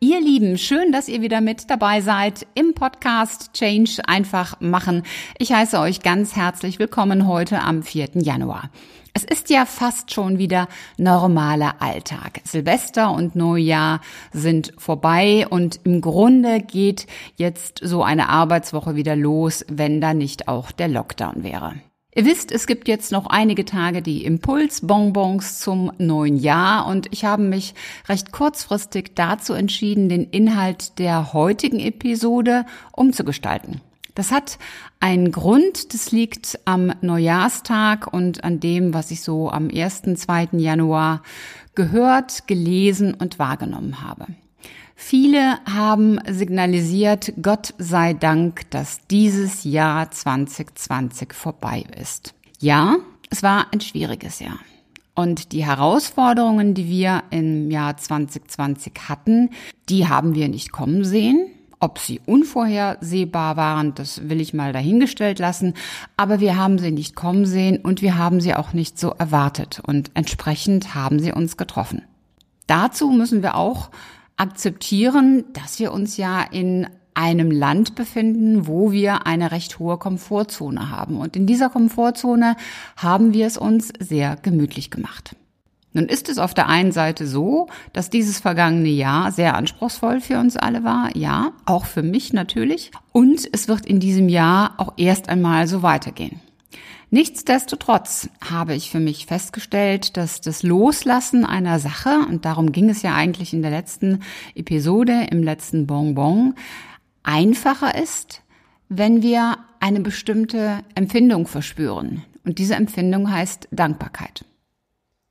Ihr Lieben, schön, dass ihr wieder mit dabei seid im Podcast Change einfach machen. Ich heiße euch ganz herzlich willkommen heute am 4. Januar. Es ist ja fast schon wieder normaler Alltag. Silvester und Neujahr sind vorbei und im Grunde geht jetzt so eine Arbeitswoche wieder los, wenn da nicht auch der Lockdown wäre. Ihr wisst, es gibt jetzt noch einige Tage die Impulsbonbons zum neuen Jahr und ich habe mich recht kurzfristig dazu entschieden, den Inhalt der heutigen Episode umzugestalten. Das hat einen Grund, das liegt am Neujahrstag und an dem, was ich so am 1., 2. Januar gehört, gelesen und wahrgenommen habe. Viele haben signalisiert, Gott sei Dank, dass dieses Jahr 2020 vorbei ist. Ja, es war ein schwieriges Jahr. Und die Herausforderungen, die wir im Jahr 2020 hatten, die haben wir nicht kommen sehen. Ob sie unvorhersehbar waren, das will ich mal dahingestellt lassen. Aber wir haben sie nicht kommen sehen und wir haben sie auch nicht so erwartet. Und entsprechend haben sie uns getroffen. Dazu müssen wir auch akzeptieren, dass wir uns ja in einem Land befinden, wo wir eine recht hohe Komfortzone haben. Und in dieser Komfortzone haben wir es uns sehr gemütlich gemacht. Nun ist es auf der einen Seite so, dass dieses vergangene Jahr sehr anspruchsvoll für uns alle war, ja, auch für mich natürlich. Und es wird in diesem Jahr auch erst einmal so weitergehen. Nichtsdestotrotz habe ich für mich festgestellt, dass das Loslassen einer Sache, und darum ging es ja eigentlich in der letzten Episode, im letzten Bonbon, einfacher ist, wenn wir eine bestimmte Empfindung verspüren. Und diese Empfindung heißt Dankbarkeit.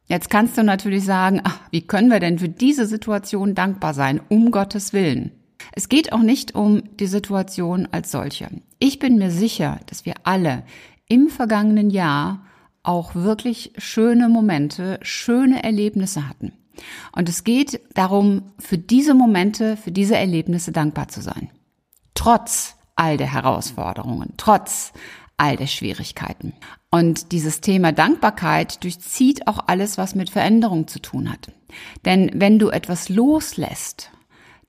Jetzt kannst du natürlich sagen, ach, wie können wir denn für diese Situation dankbar sein, um Gottes Willen? Es geht auch nicht um die Situation als solche. Ich bin mir sicher, dass wir alle im vergangenen Jahr auch wirklich schöne Momente, schöne Erlebnisse hatten. Und es geht darum, für diese Momente, für diese Erlebnisse dankbar zu sein. Trotz all der Herausforderungen, trotz all der Schwierigkeiten. Und dieses Thema Dankbarkeit durchzieht auch alles, was mit Veränderung zu tun hat. Denn wenn du etwas loslässt,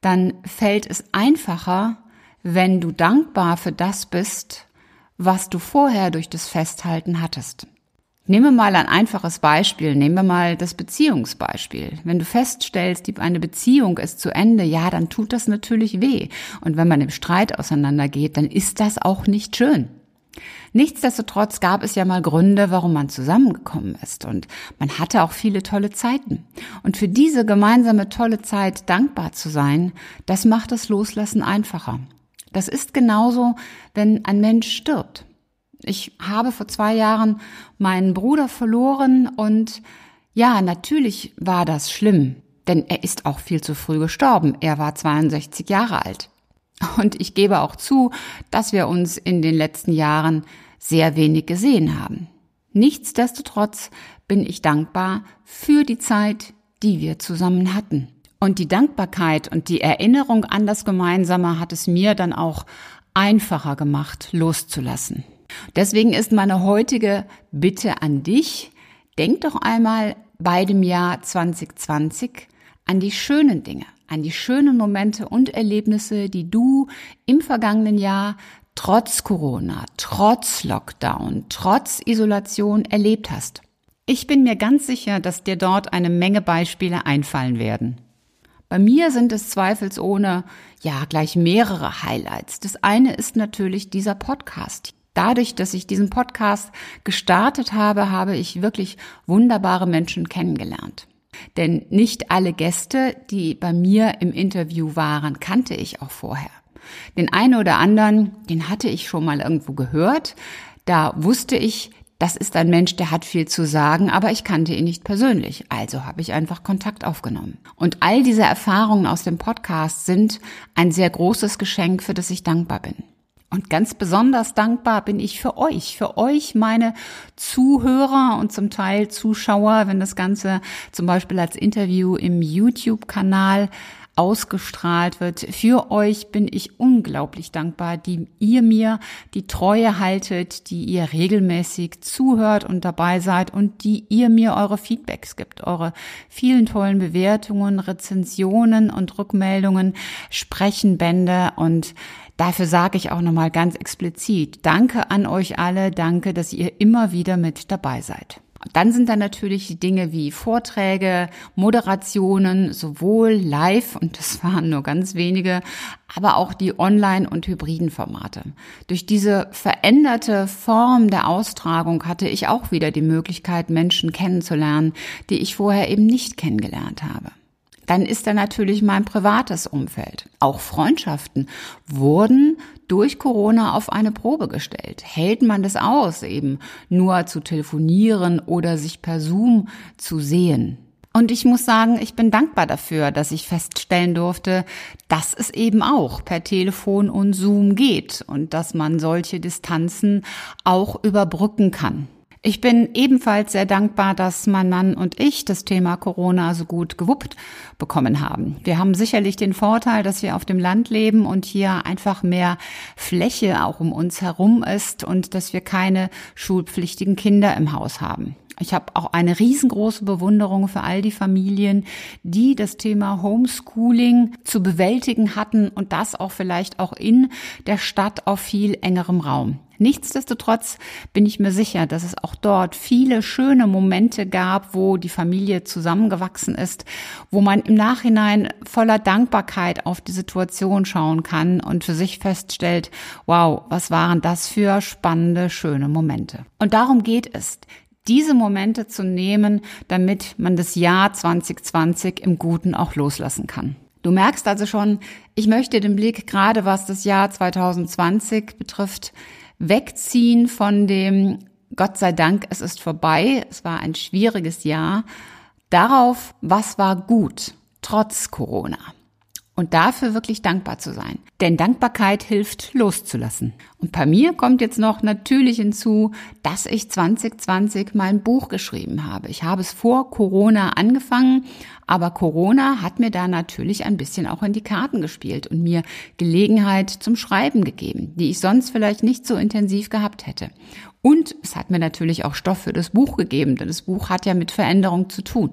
dann fällt es einfacher, wenn du dankbar für das bist, was du vorher durch das Festhalten hattest. Nehmen wir mal ein einfaches Beispiel. Nehmen wir mal das Beziehungsbeispiel. Wenn du feststellst, eine Beziehung ist zu Ende, ja, dann tut das natürlich weh. Und wenn man im Streit auseinandergeht, dann ist das auch nicht schön. Nichtsdestotrotz gab es ja mal Gründe, warum man zusammengekommen ist und man hatte auch viele tolle Zeiten. Und für diese gemeinsame tolle Zeit dankbar zu sein, das macht das Loslassen einfacher. Das ist genauso, wenn ein Mensch stirbt. Ich habe vor zwei Jahren meinen Bruder verloren und ja, natürlich war das schlimm, denn er ist auch viel zu früh gestorben. Er war 62 Jahre alt. Und ich gebe auch zu, dass wir uns in den letzten Jahren sehr wenig gesehen haben. Nichtsdestotrotz bin ich dankbar für die Zeit, die wir zusammen hatten. Und die Dankbarkeit und die Erinnerung an das Gemeinsame hat es mir dann auch einfacher gemacht, loszulassen. Deswegen ist meine heutige Bitte an dich, denk doch einmal bei dem Jahr 2020 an die schönen Dinge, an die schönen Momente und Erlebnisse, die du im vergangenen Jahr trotz Corona, trotz Lockdown, trotz Isolation erlebt hast. Ich bin mir ganz sicher, dass dir dort eine Menge Beispiele einfallen werden. Bei mir sind es zweifelsohne ja gleich mehrere Highlights. Das eine ist natürlich dieser Podcast. Dadurch, dass ich diesen Podcast gestartet habe, habe ich wirklich wunderbare Menschen kennengelernt. Denn nicht alle Gäste, die bei mir im Interview waren, kannte ich auch vorher. Den einen oder anderen, den hatte ich schon mal irgendwo gehört. Da wusste ich, das ist ein Mensch, der hat viel zu sagen, aber ich kannte ihn nicht persönlich. Also habe ich einfach Kontakt aufgenommen. Und all diese Erfahrungen aus dem Podcast sind ein sehr großes Geschenk, für das ich dankbar bin. Und ganz besonders dankbar bin ich für euch, für euch, meine Zuhörer und zum Teil Zuschauer, wenn das Ganze zum Beispiel als Interview im YouTube-Kanal ausgestrahlt wird. Für euch bin ich unglaublich dankbar, die ihr mir die Treue haltet, die ihr regelmäßig zuhört und dabei seid und die ihr mir eure Feedbacks gibt, eure vielen tollen Bewertungen, Rezensionen und Rückmeldungen, Sprechenbände und Dafür sage ich auch nochmal ganz explizit, danke an euch alle, danke, dass ihr immer wieder mit dabei seid. Dann sind da natürlich Dinge wie Vorträge, Moderationen, sowohl live, und das waren nur ganz wenige, aber auch die Online- und hybriden Formate. Durch diese veränderte Form der Austragung hatte ich auch wieder die Möglichkeit, Menschen kennenzulernen, die ich vorher eben nicht kennengelernt habe. Dann ist da natürlich mein privates Umfeld. Auch Freundschaften wurden durch Corona auf eine Probe gestellt. Hält man das aus, eben nur zu telefonieren oder sich per Zoom zu sehen? Und ich muss sagen, ich bin dankbar dafür, dass ich feststellen durfte, dass es eben auch per Telefon und Zoom geht und dass man solche Distanzen auch überbrücken kann. Ich bin ebenfalls sehr dankbar, dass mein Mann und ich das Thema Corona so gut gewuppt bekommen haben. Wir haben sicherlich den Vorteil, dass wir auf dem Land leben und hier einfach mehr Fläche auch um uns herum ist und dass wir keine schulpflichtigen Kinder im Haus haben. Ich habe auch eine riesengroße Bewunderung für all die Familien, die das Thema Homeschooling zu bewältigen hatten und das auch vielleicht auch in der Stadt auf viel engerem Raum. Nichtsdestotrotz bin ich mir sicher, dass es auch dort viele schöne Momente gab, wo die Familie zusammengewachsen ist, wo man im Nachhinein voller Dankbarkeit auf die Situation schauen kann und für sich feststellt, wow, was waren das für spannende, schöne Momente. Und darum geht es diese Momente zu nehmen, damit man das Jahr 2020 im Guten auch loslassen kann. Du merkst also schon, ich möchte den Blick gerade was das Jahr 2020 betrifft, wegziehen von dem Gott sei Dank, es ist vorbei, es war ein schwieriges Jahr, darauf, was war gut, trotz Corona und dafür wirklich dankbar zu sein. Denn Dankbarkeit hilft loszulassen. Und bei mir kommt jetzt noch natürlich hinzu, dass ich 2020 mein Buch geschrieben habe. Ich habe es vor Corona angefangen, aber Corona hat mir da natürlich ein bisschen auch in die Karten gespielt und mir Gelegenheit zum Schreiben gegeben, die ich sonst vielleicht nicht so intensiv gehabt hätte. Und es hat mir natürlich auch Stoff für das Buch gegeben, denn das Buch hat ja mit Veränderung zu tun.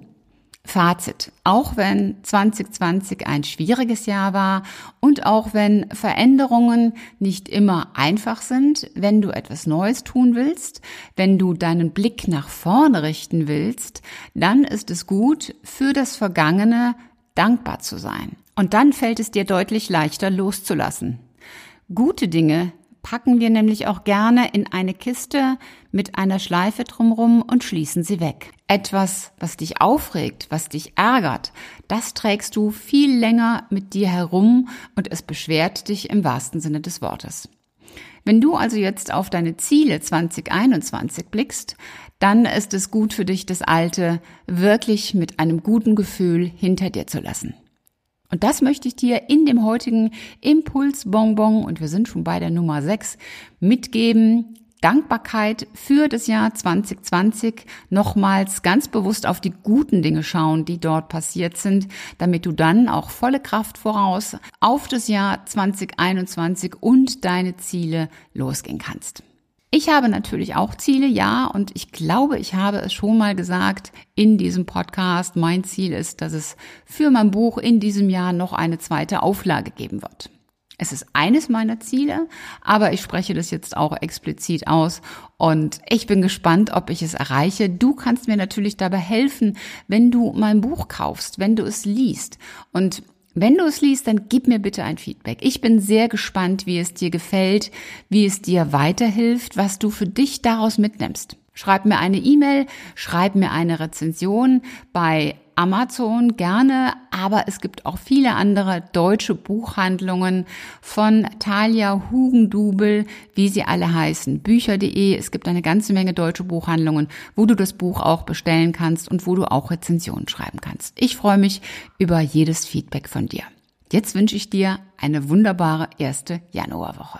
Fazit. Auch wenn 2020 ein schwieriges Jahr war und auch wenn Veränderungen nicht immer einfach sind, wenn du etwas Neues tun willst, wenn du deinen Blick nach vorne richten willst, dann ist es gut, für das Vergangene dankbar zu sein. Und dann fällt es dir deutlich leichter loszulassen. Gute Dinge packen wir nämlich auch gerne in eine Kiste mit einer Schleife drumrum und schließen sie weg. Etwas, was dich aufregt, was dich ärgert, das trägst du viel länger mit dir herum und es beschwert dich im wahrsten Sinne des Wortes. Wenn du also jetzt auf deine Ziele 2021 blickst, dann ist es gut für dich, das Alte wirklich mit einem guten Gefühl hinter dir zu lassen. Und das möchte ich dir in dem heutigen Impulsbonbon, und wir sind schon bei der Nummer 6, mitgeben. Dankbarkeit für das Jahr 2020 nochmals ganz bewusst auf die guten Dinge schauen, die dort passiert sind, damit du dann auch volle Kraft voraus auf das Jahr 2021 und deine Ziele losgehen kannst. Ich habe natürlich auch Ziele, ja, und ich glaube, ich habe es schon mal gesagt in diesem Podcast. Mein Ziel ist, dass es für mein Buch in diesem Jahr noch eine zweite Auflage geben wird. Es ist eines meiner Ziele, aber ich spreche das jetzt auch explizit aus und ich bin gespannt, ob ich es erreiche. Du kannst mir natürlich dabei helfen, wenn du mein Buch kaufst, wenn du es liest. Und wenn du es liest, dann gib mir bitte ein Feedback. Ich bin sehr gespannt, wie es dir gefällt, wie es dir weiterhilft, was du für dich daraus mitnimmst. Schreib mir eine E-Mail, schreib mir eine Rezension bei Amazon gerne, aber es gibt auch viele andere deutsche Buchhandlungen von Talia Hugendubel, wie sie alle heißen, bücher.de. Es gibt eine ganze Menge deutsche Buchhandlungen, wo du das Buch auch bestellen kannst und wo du auch Rezensionen schreiben kannst. Ich freue mich über jedes Feedback von dir. Jetzt wünsche ich dir eine wunderbare erste Januarwoche.